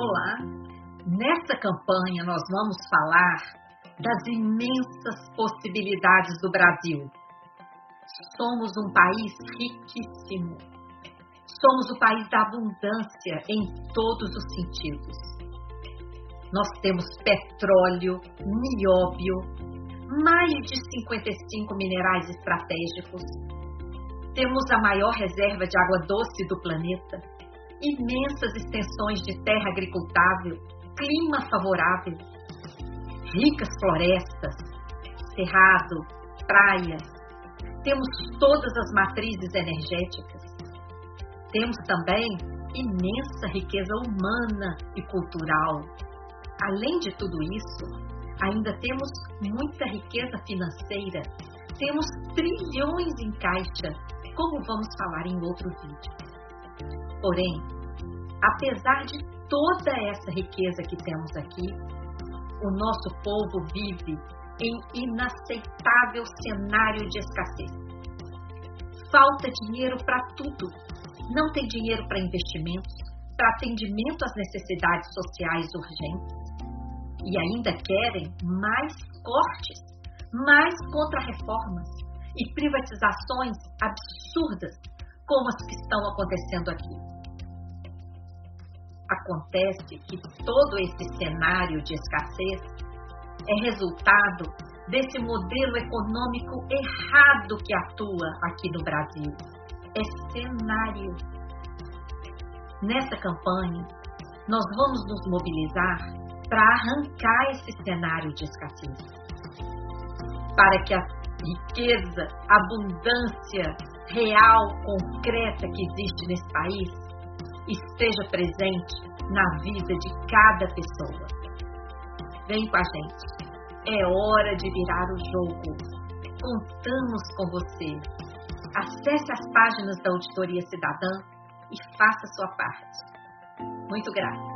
Olá! Nessa campanha nós vamos falar das imensas possibilidades do Brasil. Somos um país riquíssimo. Somos o país da abundância em todos os sentidos. Nós temos petróleo, nióbio, mais de 55 minerais estratégicos. Temos a maior reserva de água doce do planeta imensas extensões de terra agricultável, clima favorável, ricas florestas, cerrado, praias. Temos todas as matrizes energéticas. Temos também imensa riqueza humana e cultural. Além de tudo isso, ainda temos muita riqueza financeira. Temos trilhões em caixa, como vamos falar em outro vídeo. Porém, apesar de toda essa riqueza que temos aqui, o nosso povo vive em inaceitável cenário de escassez. Falta dinheiro para tudo. Não tem dinheiro para investimentos, para atendimento às necessidades sociais urgentes. E ainda querem mais cortes, mais contra-reformas e privatizações absurdas como as que estão acontecendo aqui. Acontece que todo esse cenário de escassez é resultado desse modelo econômico errado que atua aqui no Brasil. É cenário. Nessa campanha, nós vamos nos mobilizar para arrancar esse cenário de escassez. Para que a riqueza, abundância real, concreta que existe nesse país esteja presente na vida de cada pessoa. Vem com a gente. É hora de virar o jogo. Contamos com você. Acesse as páginas da Auditoria Cidadã e faça sua parte. Muito grata.